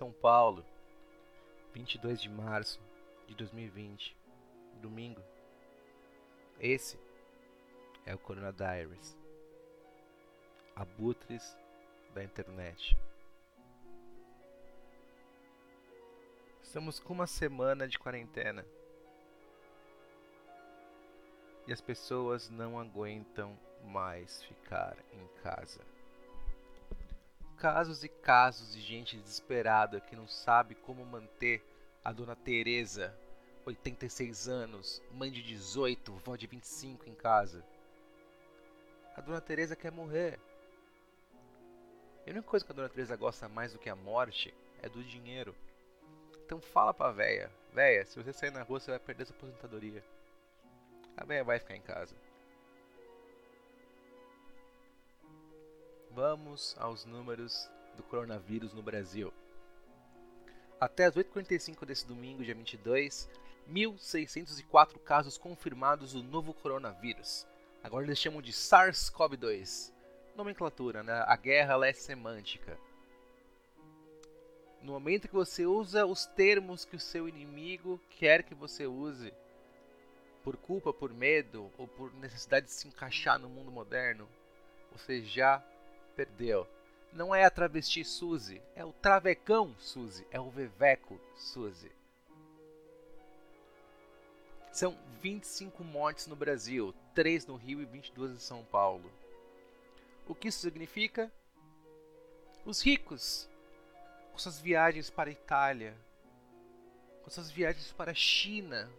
São Paulo, 22 de março de 2020, domingo. Esse é o Coronadiris. Abutres da internet. Estamos com uma semana de quarentena. E as pessoas não aguentam mais ficar em casa casos e casos de gente desesperada que não sabe como manter a dona Teresa, 86 anos, mãe de 18, vó de 25 em casa. A dona Teresa quer morrer. E a única coisa que a dona Teresa gosta mais do que a morte é do dinheiro. Então fala pra véia, véia, se você sair na rua você vai perder sua aposentadoria. A véia vai ficar em casa. Vamos aos números do coronavírus no Brasil. Até as 8h45 desse domingo, dia 22, 1.604 casos confirmados do novo coronavírus. Agora eles chamam de SARS-CoV-2. Nomenclatura, né? A guerra é semântica. No momento que você usa os termos que o seu inimigo quer que você use, por culpa, por medo ou por necessidade de se encaixar no mundo moderno, você já perdeu. Não é a travesti Suzy, é o travecão Suzy, é o veveco Suzy. São 25 mortes no Brasil, 3 no Rio e 22 em São Paulo. O que isso significa? Os ricos, com suas viagens para a Itália, com suas viagens para a China,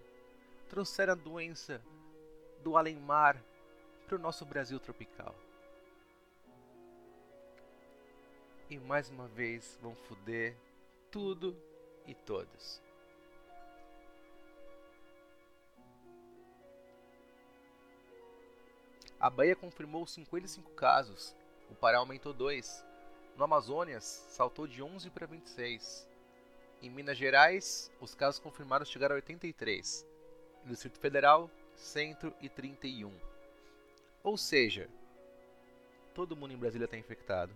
trouxeram a doença do além-mar para o nosso Brasil tropical. E mais uma vez vão foder tudo e todos. A Bahia confirmou 55 casos, o Pará aumentou 2. No Amazonas, saltou de 11 para 26. Em Minas Gerais, os casos confirmados chegaram a 83. No Distrito Federal, 131. Ou seja, todo mundo em Brasília está infectado.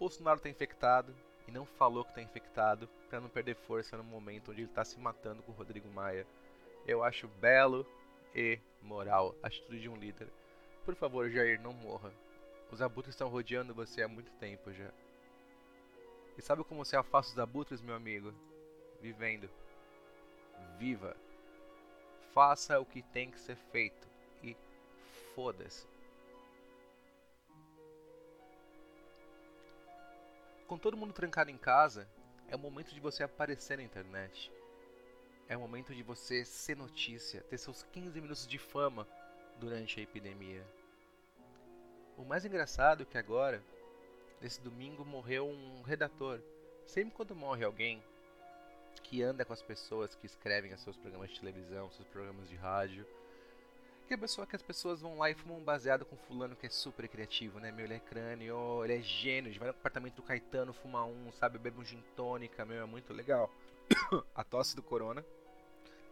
Bolsonaro está infectado e não falou que está infectado para não perder força no momento onde ele está se matando com o Rodrigo Maia. Eu acho belo e moral a atitude de um líder. Por favor, Jair, não morra. Os abutres estão rodeando você há muito tempo já. E sabe como você afasta os abutres, meu amigo? Vivendo. Viva. Faça o que tem que ser feito. E foda-se. Com todo mundo trancado em casa, é o momento de você aparecer na internet. É o momento de você ser notícia, ter seus 15 minutos de fama durante a epidemia. O mais engraçado é que agora, nesse domingo, morreu um redator. Sempre quando morre alguém que anda com as pessoas que escrevem seus programas de televisão, seus programas de rádio, que a pessoa que as pessoas vão lá e fumam um baseado com fulano que é super criativo, né? Meu, ele é crânio, ele é gênio, vai no apartamento do Caetano, fuma um, sabe, bebe um gin tônica, meu, é muito legal. a tosse do corona,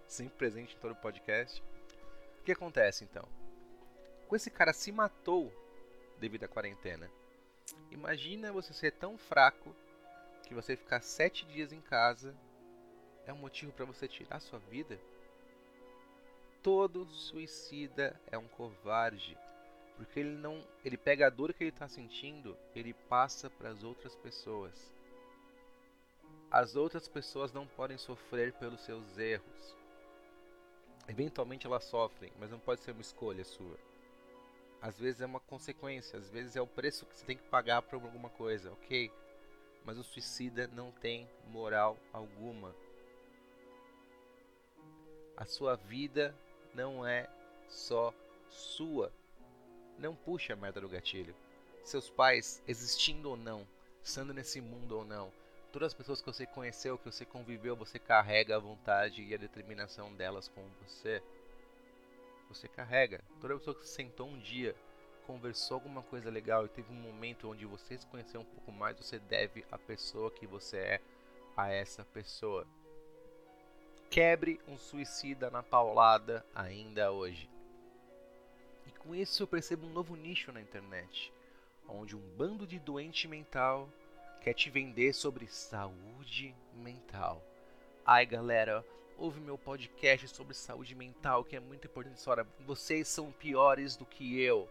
sempre presente em todo o podcast. O que acontece então? Com esse cara se matou devido à quarentena. Imagina você ser tão fraco que você ficar sete dias em casa é um motivo para você tirar sua vida? Todo suicida é um covarde, porque ele não, ele pega a dor que ele está sentindo, ele passa para as outras pessoas. As outras pessoas não podem sofrer pelos seus erros. Eventualmente elas sofrem, mas não pode ser uma escolha sua. Às vezes é uma consequência, às vezes é o preço que você tem que pagar por alguma coisa, ok? Mas o suicida não tem moral alguma. A sua vida não é só sua. Não puxe a merda do gatilho. Seus pais, existindo ou não, estando nesse mundo ou não, todas as pessoas que você conheceu, que você conviveu, você carrega a vontade e a determinação delas com você. Você carrega. Toda pessoa que sentou um dia, conversou alguma coisa legal e teve um momento onde você se conheceu um pouco mais, você deve a pessoa que você é a essa pessoa. Quebre um suicida na paulada ainda hoje. E com isso eu percebo um novo nicho na internet, onde um bando de doente mental quer te vender sobre saúde mental. Ai, galera, ouve meu podcast sobre saúde mental, que é muito importante essa. Vocês são piores do que eu.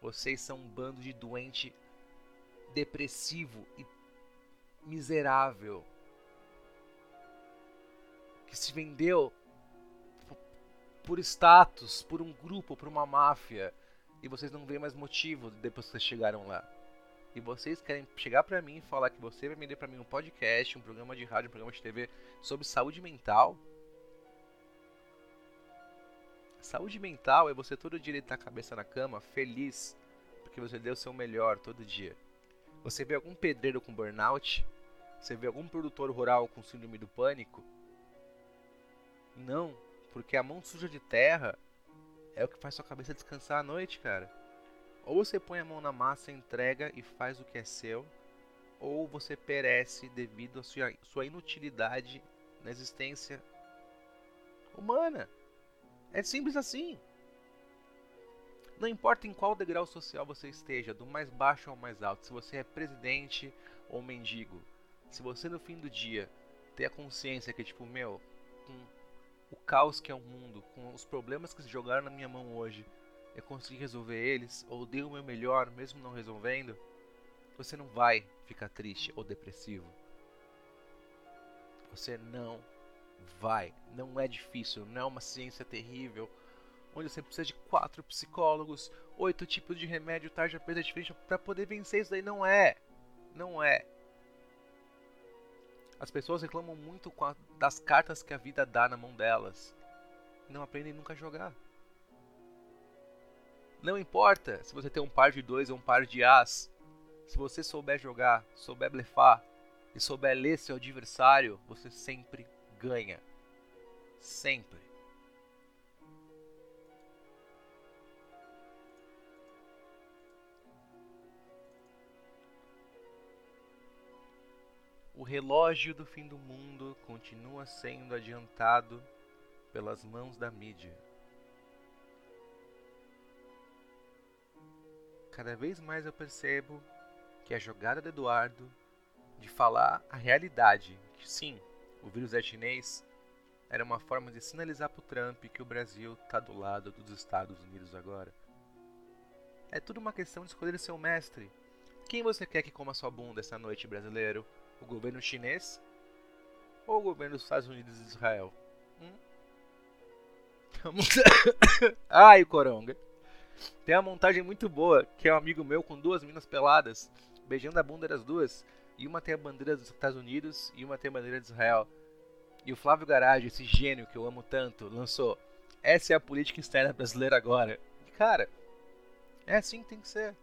Vocês são um bando de doente depressivo e miserável que se vendeu por status, por um grupo, por uma máfia, e vocês não veem mais motivo depois que vocês chegaram lá. E vocês querem chegar pra mim e falar que você vai vender pra mim um podcast, um programa de rádio, um programa de TV sobre saúde mental? Saúde mental é você todo dia deitar a cabeça na cama, feliz, porque você deu o seu melhor todo dia. Você vê algum pedreiro com burnout? Você vê algum produtor rural com síndrome do pânico? Não, porque a mão suja de terra é o que faz sua cabeça descansar à noite, cara. Ou você põe a mão na massa, entrega e faz o que é seu, ou você perece devido à sua, sua inutilidade na existência humana. É simples assim. Não importa em qual degrau social você esteja, do mais baixo ao mais alto, se você é presidente ou mendigo, se você no fim do dia ter a consciência que, tipo, meu, com o caos que é o mundo, com os problemas que se jogaram na minha mão hoje, eu consegui resolver eles, ou dei o meu melhor mesmo não resolvendo, você não vai ficar triste ou depressivo. Você não vai. Não é difícil, não é uma ciência terrível, onde você precisa de quatro psicólogos, oito tipos de remédio, tarja preta diferente para poder vencer isso daí. Não é. Não é. As pessoas reclamam muito a, das cartas que a vida dá na mão delas. E não aprendem nunca a jogar. Não importa se você tem um par de dois ou um par de as. Se você souber jogar, souber blefar e souber ler seu adversário, você sempre ganha. Sempre. Relógio do fim do mundo continua sendo adiantado pelas mãos da mídia. Cada vez mais eu percebo que a jogada do Eduardo de falar a realidade, que sim, o vírus é chinês, era uma forma de sinalizar para o Trump que o Brasil está do lado dos Estados Unidos agora. É tudo uma questão de escolher seu mestre. Quem você quer que coma sua bunda essa noite, brasileiro? O governo chinês ou o governo dos Estados Unidos e Israel? Hum? Ai, Coronga. Tem uma montagem muito boa, que é um amigo meu com duas minas peladas, beijando a bunda das duas. E uma tem a bandeira dos Estados Unidos e uma tem a bandeira de Israel. E o Flávio Garage, esse gênio que eu amo tanto, lançou. Essa é a política externa brasileira agora. E, cara, é assim que tem que ser.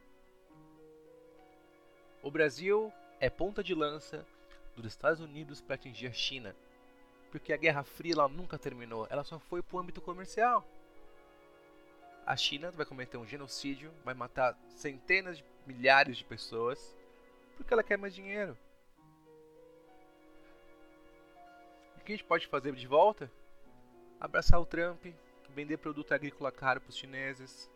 O Brasil é ponta de lança dos Estados Unidos para atingir a China. Porque a Guerra Fria ela nunca terminou, ela só foi para o âmbito comercial. A China vai cometer um genocídio, vai matar centenas de milhares de pessoas, porque ela quer mais dinheiro. O que a gente pode fazer de volta? Abraçar o Trump, vender produto agrícola caro para os chineses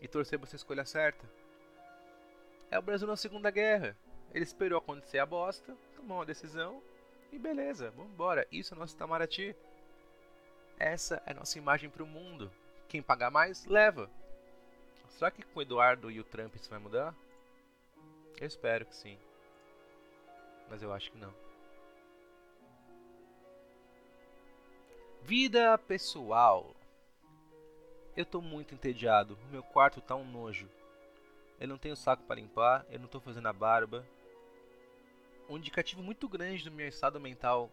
e torcer para você escolha certa. É o Brasil na Segunda Guerra. Ele esperou acontecer a bosta, tomou uma decisão e beleza, vamos embora. Isso é nosso Itamaraty. Essa é nossa imagem para o mundo. Quem pagar mais, leva. Será que com o Eduardo e o Trump isso vai mudar? Eu espero que sim. Mas eu acho que não. Vida pessoal. Eu tô muito entediado. O meu quarto tá um nojo. Eu não tenho saco para limpar, eu não tô fazendo a barba, um indicativo muito grande do meu estado mental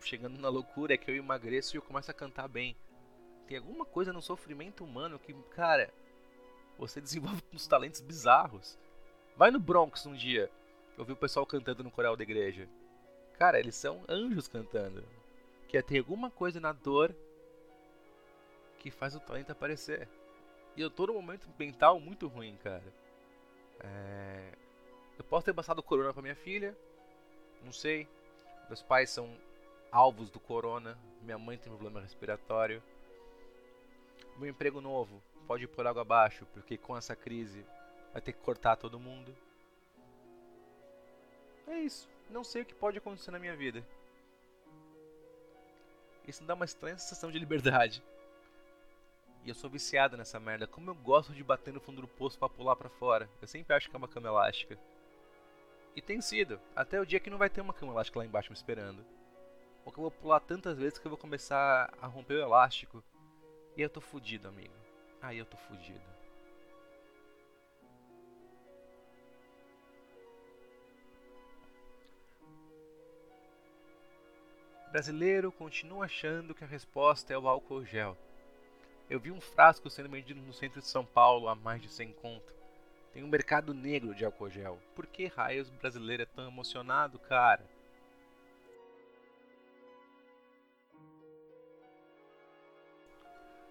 chegando na loucura é que eu emagreço e eu começo a cantar bem. Tem alguma coisa no sofrimento humano que, cara, você desenvolve uns talentos bizarros. Vai no Bronx um dia, eu vi o pessoal cantando no coral da igreja. Cara, eles são anjos cantando. Que é ter alguma coisa na dor que faz o talento aparecer. E eu tô num momento mental muito ruim, cara. É... Eu posso ter passado corona pra minha filha, não sei. Meus pais são alvos do corona. Minha mãe tem problema respiratório. Meu emprego novo pode ir por água abaixo, porque com essa crise vai ter que cortar todo mundo. É isso. Não sei o que pode acontecer na minha vida. Isso me dá uma estranha sensação de liberdade. E eu sou viciado nessa merda. Como eu gosto de bater no fundo do poço para pular para fora. Eu sempre acho que é uma cama elástica. E tem sido. Até o dia que não vai ter uma cama elástica lá embaixo me esperando. Ou que eu vou pular tantas vezes que eu vou começar a romper o elástico. E eu tô fudido, amigo. Aí eu tô fudido. Brasileiro continua achando que a resposta é o álcool gel. Eu vi um frasco sendo vendido no centro de São Paulo a mais de 100 conto. Tem um mercado negro de álcool gel. Por que raios brasileiro é tão emocionado, cara?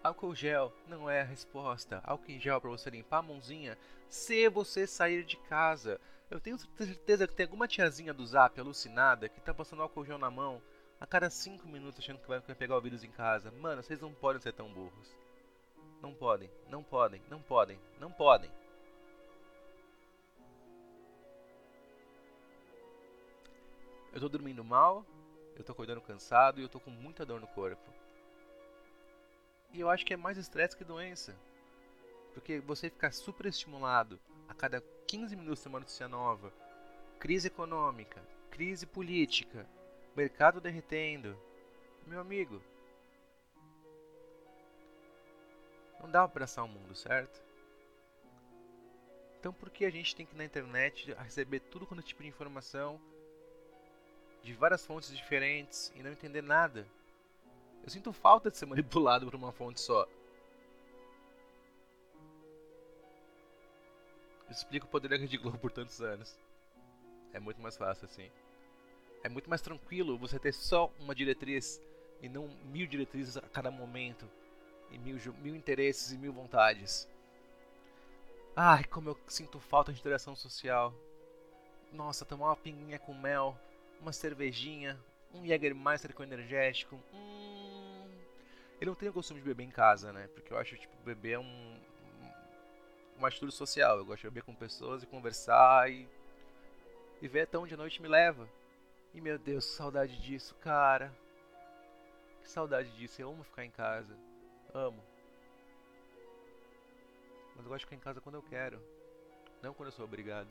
Álcool gel não é a resposta. Álcool em gel para você limpar a mãozinha se você sair de casa. Eu tenho certeza que tem alguma tiazinha do zap alucinada que tá passando álcool gel na mão a cada 5 minutos achando que vai pegar o vírus em casa. Mano, vocês não podem ser tão burros. Não podem, não podem, não podem, não podem. Eu tô dormindo mal, eu tô acordando cansado e eu tô com muita dor no corpo. E eu acho que é mais estresse que doença. Porque você ficar super estimulado a cada 15 minutos tem uma notícia nova, crise econômica, crise política, mercado derretendo. Meu amigo, Não dá pra abraçar o mundo, certo? Então por que a gente tem que ir na internet receber tudo quanto tipo de informação de várias fontes diferentes e não entender nada? Eu sinto falta de ser manipulado por uma fonte só. Explica o poder da Rede Globo por tantos anos. É muito mais fácil assim. É muito mais tranquilo você ter só uma diretriz e não mil diretrizes a cada momento e mil, mil interesses e mil vontades. Ai, como eu sinto falta de interação social. Nossa, tomar uma pinguinha com mel, uma cervejinha, um Jägermeister com energético. Hum... Eu não tenho o costume de beber em casa, né? Porque eu acho tipo beber é um uma atitude social. Eu gosto de beber com pessoas e conversar e e ver até onde a noite me leva. E meu Deus, que saudade disso, cara. Que saudade disso. Eu amo ficar em casa. Amo. Mas eu gosto de ficar em casa quando eu quero. Não quando eu sou obrigado.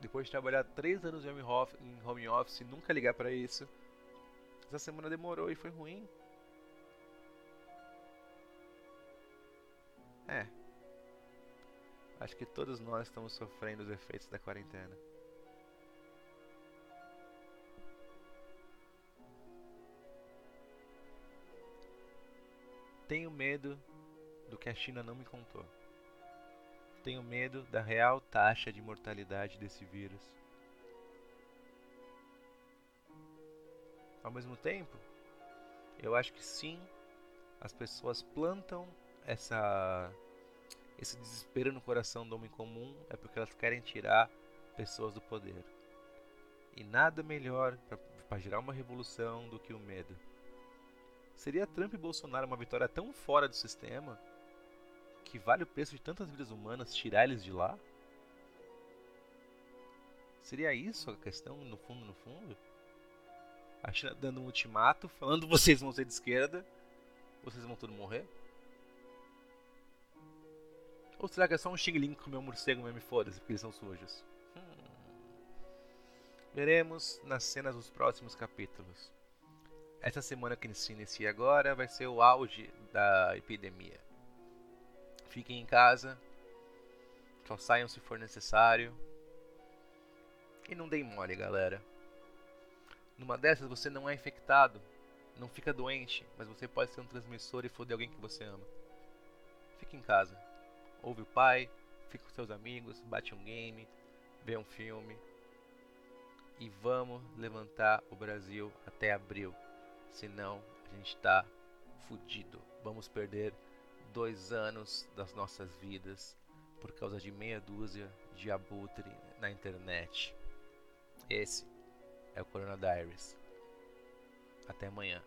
Depois de trabalhar três anos em home office e nunca ligar para isso. Essa semana demorou e foi ruim. É. Acho que todos nós estamos sofrendo os efeitos da quarentena. Tenho medo do que a China não me contou. Tenho medo da real taxa de mortalidade desse vírus. Ao mesmo tempo, eu acho que sim, as pessoas plantam essa esse desespero no coração do homem comum é porque elas querem tirar pessoas do poder. E nada melhor para gerar uma revolução do que o medo. Seria Trump e Bolsonaro uma vitória tão fora do sistema que vale o preço de tantas vidas humanas tirar eles de lá? Seria isso a questão, no fundo, no fundo? A China dando um ultimato, falando vocês vão ser de esquerda, vocês vão todos morrer? Ou será que é só um xing que comeu um morcego mesmo e foda-se, porque eles são sujos? Hum. Veremos nas cenas dos próximos capítulos. Essa semana que se inicia agora vai ser o auge da epidemia. Fiquem em casa, só saiam se for necessário. E não deem mole, galera. Numa dessas você não é infectado, não fica doente, mas você pode ser um transmissor e foder alguém que você ama. Fique em casa. Ouve o pai, fica com seus amigos, bate um game, vê um filme. E vamos levantar o Brasil até abril. Senão a gente está fudido. Vamos perder dois anos das nossas vidas por causa de meia dúzia de abutre na internet. Esse é o Corona Diaries. Até amanhã.